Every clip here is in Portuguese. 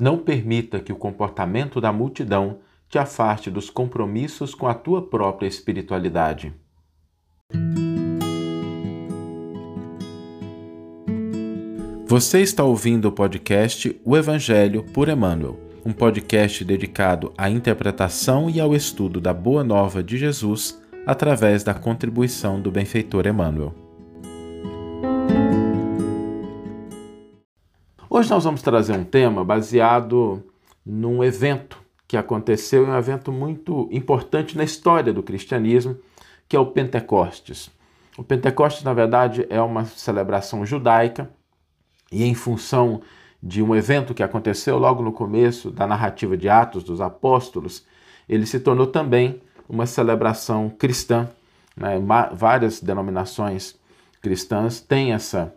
Não permita que o comportamento da multidão te afaste dos compromissos com a tua própria espiritualidade. Você está ouvindo o podcast O Evangelho por Emmanuel, um podcast dedicado à interpretação e ao estudo da Boa Nova de Jesus através da contribuição do benfeitor Emmanuel. Hoje nós vamos trazer um tema baseado num evento que aconteceu, um evento muito importante na história do cristianismo, que é o Pentecostes. O Pentecostes, na verdade, é uma celebração judaica e em função de um evento que aconteceu logo no começo da narrativa de Atos dos Apóstolos, ele se tornou também uma celebração cristã. Né? Várias denominações cristãs têm essa,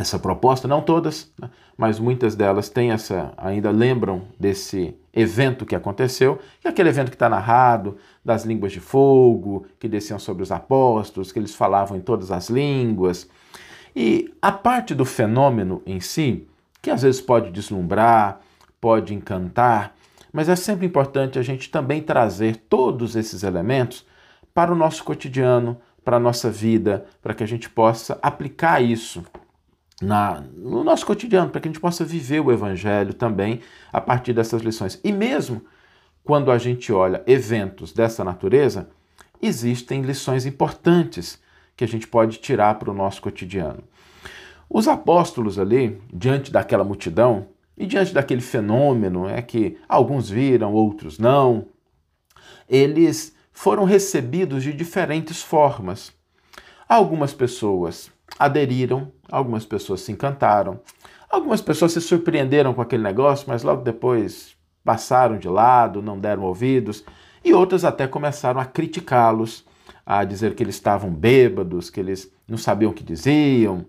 essa proposta, não todas, né? mas muitas delas têm essa, ainda lembram desse evento que aconteceu, que é aquele evento que está narrado, das línguas de fogo, que desciam sobre os apóstolos, que eles falavam em todas as línguas. E a parte do fenômeno em si, que às vezes pode deslumbrar, pode encantar, mas é sempre importante a gente também trazer todos esses elementos para o nosso cotidiano, para a nossa vida, para que a gente possa aplicar isso na, no nosso cotidiano, para que a gente possa viver o Evangelho também a partir dessas lições. E mesmo quando a gente olha eventos dessa natureza, existem lições importantes que a gente pode tirar para o nosso cotidiano. Os apóstolos ali, diante daquela multidão, e diante daquele fenômeno é que alguns viram, outros não, eles foram recebidos de diferentes formas. Algumas pessoas aderiram, algumas pessoas se encantaram, algumas pessoas se surpreenderam com aquele negócio, mas logo depois passaram de lado, não deram ouvidos, e outras até começaram a criticá-los, a dizer que eles estavam bêbados, que eles não sabiam o que diziam.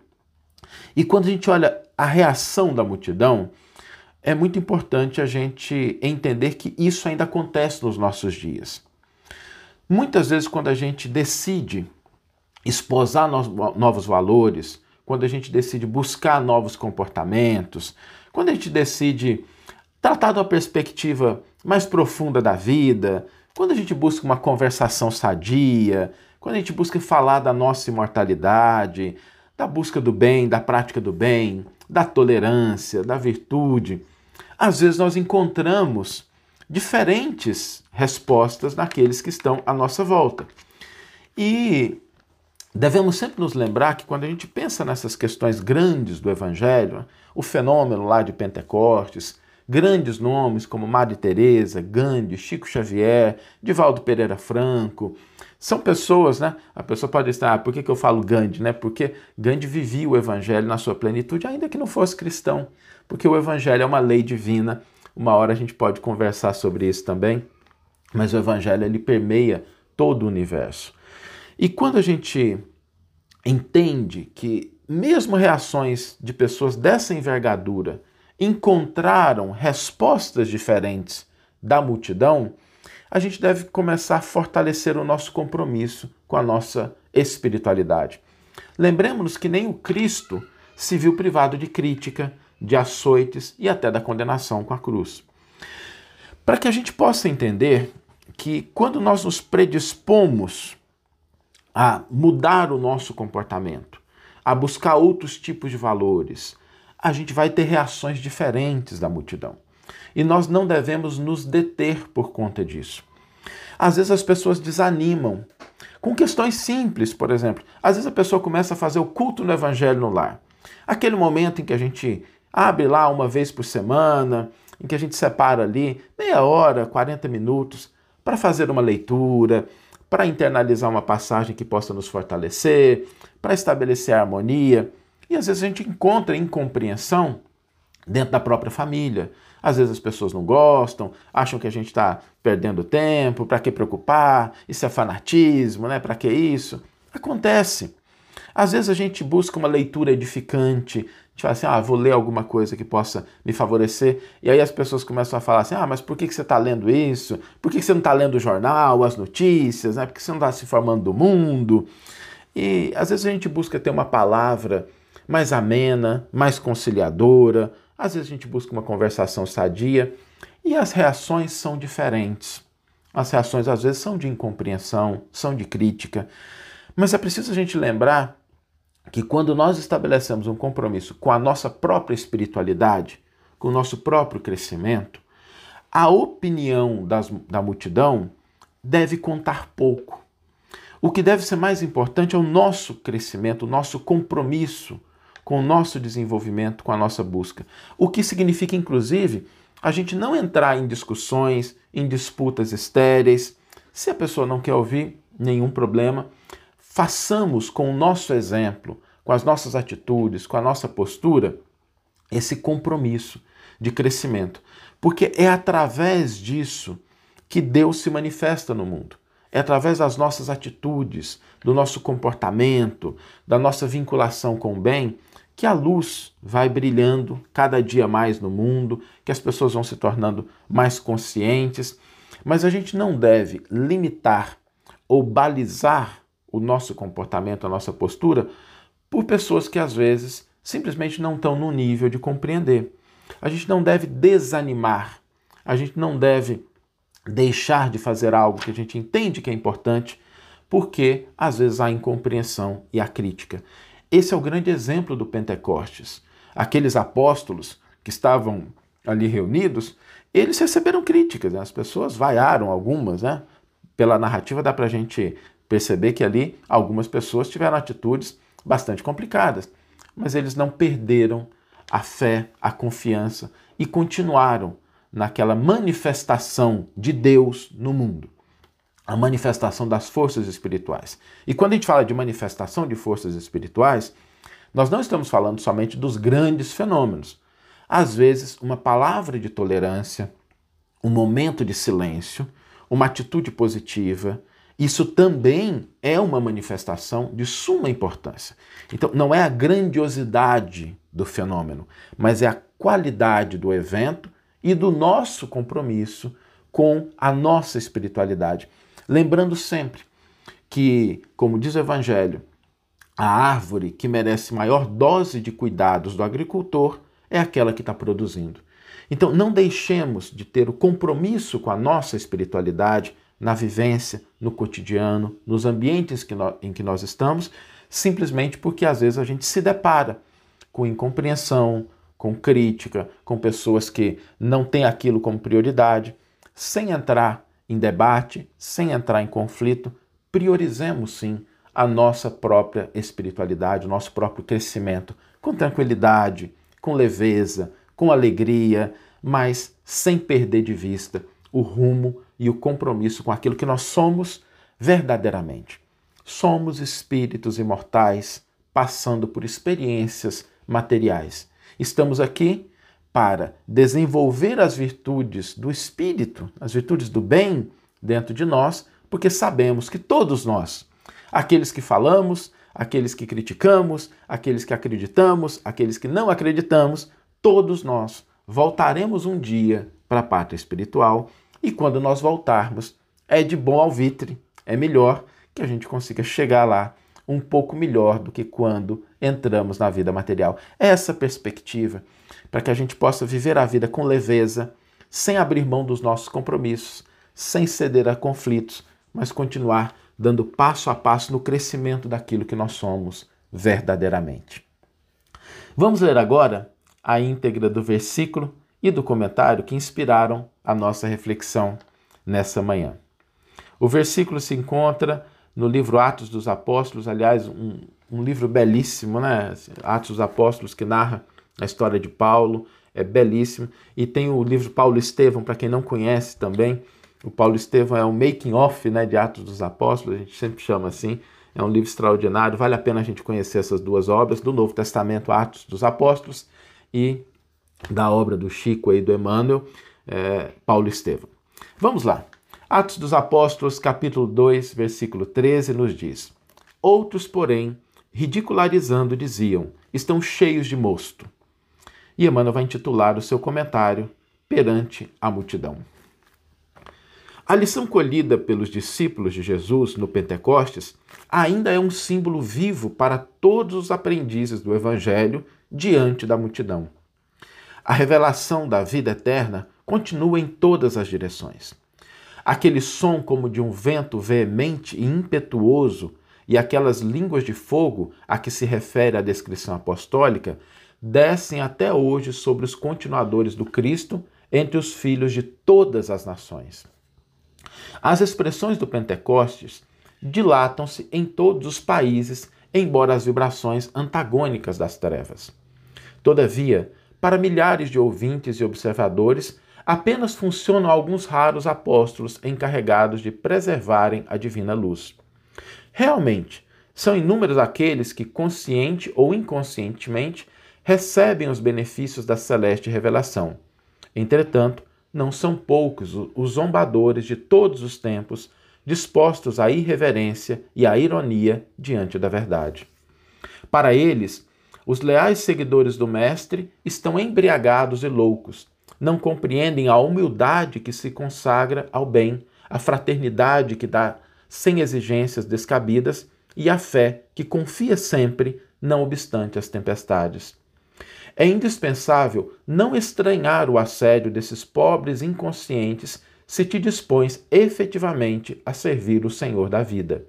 E quando a gente olha a reação da multidão, é muito importante a gente entender que isso ainda acontece nos nossos dias. Muitas vezes, quando a gente decide esposar novos valores, quando a gente decide buscar novos comportamentos, quando a gente decide tratar de uma perspectiva mais profunda da vida, quando a gente busca uma conversação sadia, quando a gente busca falar da nossa imortalidade, da busca do bem, da prática do bem, da tolerância, da virtude, às vezes nós encontramos diferentes respostas naqueles que estão à nossa volta. E devemos sempre nos lembrar que quando a gente pensa nessas questões grandes do Evangelho, o fenômeno lá de Pentecostes, grandes nomes como Madre Teresa, Gandhi, Chico Xavier, Divaldo Pereira Franco, são pessoas, né? A pessoa pode estar, ah, por que, que eu falo Gandhi, né? Porque Gandhi vivia o evangelho na sua plenitude, ainda que não fosse cristão porque o Evangelho é uma lei divina. Uma hora a gente pode conversar sobre isso também, mas o Evangelho ele permeia todo o universo. E quando a gente entende que mesmo reações de pessoas dessa envergadura encontraram respostas diferentes da multidão, a gente deve começar a fortalecer o nosso compromisso com a nossa espiritualidade. Lembremos-nos que nem o Cristo se viu privado de crítica, de açoites e até da condenação com a cruz. Para que a gente possa entender que quando nós nos predispomos a mudar o nosso comportamento, a buscar outros tipos de valores, a gente vai ter reações diferentes da multidão. E nós não devemos nos deter por conta disso. Às vezes as pessoas desanimam com questões simples, por exemplo. Às vezes a pessoa começa a fazer o culto no evangelho no lar. Aquele momento em que a gente Abre lá uma vez por semana, em que a gente separa ali meia hora, 40 minutos, para fazer uma leitura, para internalizar uma passagem que possa nos fortalecer, para estabelecer harmonia. E às vezes a gente encontra incompreensão dentro da própria família. Às vezes as pessoas não gostam, acham que a gente está perdendo tempo, para que preocupar, isso é fanatismo, né? Para que isso? Acontece. Às vezes a gente busca uma leitura edificante, a gente fala assim, ah, vou ler alguma coisa que possa me favorecer, e aí as pessoas começam a falar assim, ah, mas por que você está lendo isso? Por que você não está lendo o jornal, as notícias? Né? Por que você não está se informando do mundo? E às vezes a gente busca ter uma palavra mais amena, mais conciliadora, às vezes a gente busca uma conversação sadia e as reações são diferentes. As reações às vezes são de incompreensão, são de crítica, mas é preciso a gente lembrar que quando nós estabelecemos um compromisso com a nossa própria espiritualidade, com o nosso próprio crescimento, a opinião das, da multidão deve contar pouco. O que deve ser mais importante é o nosso crescimento, o nosso compromisso com o nosso desenvolvimento, com a nossa busca. O que significa, inclusive, a gente não entrar em discussões, em disputas estéreis. Se a pessoa não quer ouvir, nenhum problema. Façamos com o nosso exemplo, com as nossas atitudes, com a nossa postura, esse compromisso de crescimento. Porque é através disso que Deus se manifesta no mundo. É através das nossas atitudes, do nosso comportamento, da nossa vinculação com o bem, que a luz vai brilhando cada dia mais no mundo, que as pessoas vão se tornando mais conscientes. Mas a gente não deve limitar ou balizar o nosso comportamento, a nossa postura, por pessoas que às vezes simplesmente não estão no nível de compreender. A gente não deve desanimar, a gente não deve deixar de fazer algo que a gente entende que é importante, porque às vezes há incompreensão e a crítica. Esse é o grande exemplo do Pentecostes. Aqueles apóstolos que estavam ali reunidos, eles receberam críticas, né? as pessoas vaiaram algumas, né? Pela narrativa dá para a gente perceber que ali algumas pessoas tiveram atitudes bastante complicadas, mas eles não perderam a fé, a confiança e continuaram naquela manifestação de Deus no mundo a manifestação das forças espirituais. E quando a gente fala de manifestação de forças espirituais, nós não estamos falando somente dos grandes fenômenos. Às vezes, uma palavra de tolerância, um momento de silêncio, uma atitude positiva, isso também é uma manifestação de suma importância. Então, não é a grandiosidade do fenômeno, mas é a qualidade do evento e do nosso compromisso com a nossa espiritualidade. Lembrando sempre que, como diz o Evangelho, a árvore que merece maior dose de cuidados do agricultor é aquela que está produzindo. Então, não deixemos de ter o compromisso com a nossa espiritualidade na vivência, no cotidiano, nos ambientes que em que nós estamos, simplesmente porque às vezes a gente se depara com incompreensão, com crítica, com pessoas que não têm aquilo como prioridade, sem entrar em debate, sem entrar em conflito, priorizemos sim a nossa própria espiritualidade, o nosso próprio crescimento, com tranquilidade, com leveza, com alegria, mas sem perder de vista o rumo e o compromisso com aquilo que nós somos verdadeiramente. Somos espíritos imortais passando por experiências materiais. Estamos aqui para desenvolver as virtudes do espírito, as virtudes do bem dentro de nós, porque sabemos que todos nós, aqueles que falamos, aqueles que criticamos, aqueles que acreditamos, aqueles que não acreditamos, todos nós voltaremos um dia para a pátria espiritual e quando nós voltarmos, é de bom alvitre, é melhor que a gente consiga chegar lá um pouco melhor do que quando entramos na vida material. Essa perspectiva para que a gente possa viver a vida com leveza, sem abrir mão dos nossos compromissos, sem ceder a conflitos, mas continuar dando passo a passo no crescimento daquilo que nós somos verdadeiramente. Vamos ler agora a íntegra do versículo e do comentário que inspiraram a nossa reflexão nessa manhã. O versículo se encontra no livro Atos dos Apóstolos, aliás, um, um livro belíssimo, né? Atos dos Apóstolos, que narra a história de Paulo, é belíssimo. E tem o livro Paulo Estevão, para quem não conhece também. O Paulo Estevão é um making off né, de Atos dos Apóstolos, a gente sempre chama assim. É um livro extraordinário, vale a pena a gente conhecer essas duas obras, do Novo Testamento, Atos dos Apóstolos, e da obra do Chico e do Emmanuel, é, Paulo Estevão. Vamos lá. Atos dos Apóstolos, capítulo 2, versículo 13, nos diz: Outros, porém, ridicularizando, diziam: estão cheios de mosto. E Emmanuel vai intitular o seu comentário Perante a Multidão. A lição colhida pelos discípulos de Jesus no Pentecostes ainda é um símbolo vivo para todos os aprendizes do Evangelho diante da multidão. A revelação da vida eterna continua em todas as direções. Aquele som como de um vento veemente e impetuoso e aquelas línguas de fogo a que se refere a descrição apostólica descem até hoje sobre os continuadores do Cristo entre os filhos de todas as nações. As expressões do Pentecostes dilatam-se em todos os países, embora as vibrações antagônicas das trevas. Todavia, para milhares de ouvintes e observadores, apenas funcionam alguns raros apóstolos encarregados de preservarem a divina luz. Realmente, são inúmeros aqueles que, consciente ou inconscientemente, recebem os benefícios da celeste revelação. Entretanto, não são poucos os zombadores de todos os tempos dispostos à irreverência e à ironia diante da verdade. Para eles, os leais seguidores do Mestre estão embriagados e loucos, não compreendem a humildade que se consagra ao bem, a fraternidade que dá sem exigências descabidas e a fé que confia sempre, não obstante as tempestades. É indispensável não estranhar o assédio desses pobres inconscientes se te dispões efetivamente a servir o Senhor da vida.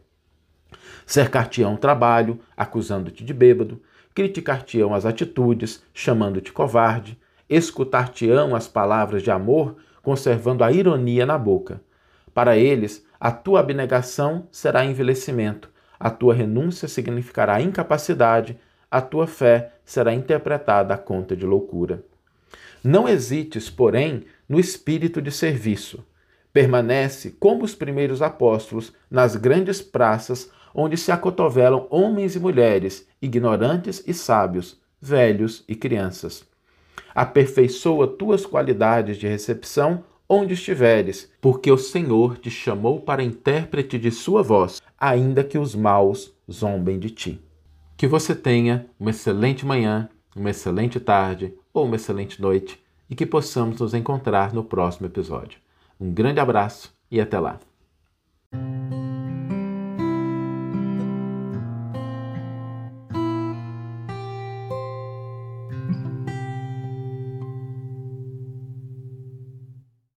Cercar-te-ão trabalho, acusando-te de bêbado, criticar-te-ão as atitudes, chamando-te covarde, escutar-te-ão as palavras de amor, conservando a ironia na boca. Para eles, a tua abnegação será envelhecimento, a tua renúncia significará incapacidade, a tua fé será interpretada à conta de loucura. Não hesites, porém, no espírito de serviço. Permanece, como os primeiros apóstolos, nas grandes praças onde se acotovelam homens e mulheres, ignorantes e sábios, velhos e crianças. Aperfeiçoa tuas qualidades de recepção onde estiveres, porque o Senhor te chamou para intérprete de sua voz, ainda que os maus zombem de ti. Que você tenha uma excelente manhã, uma excelente tarde ou uma excelente noite e que possamos nos encontrar no próximo episódio. Um grande abraço e até lá!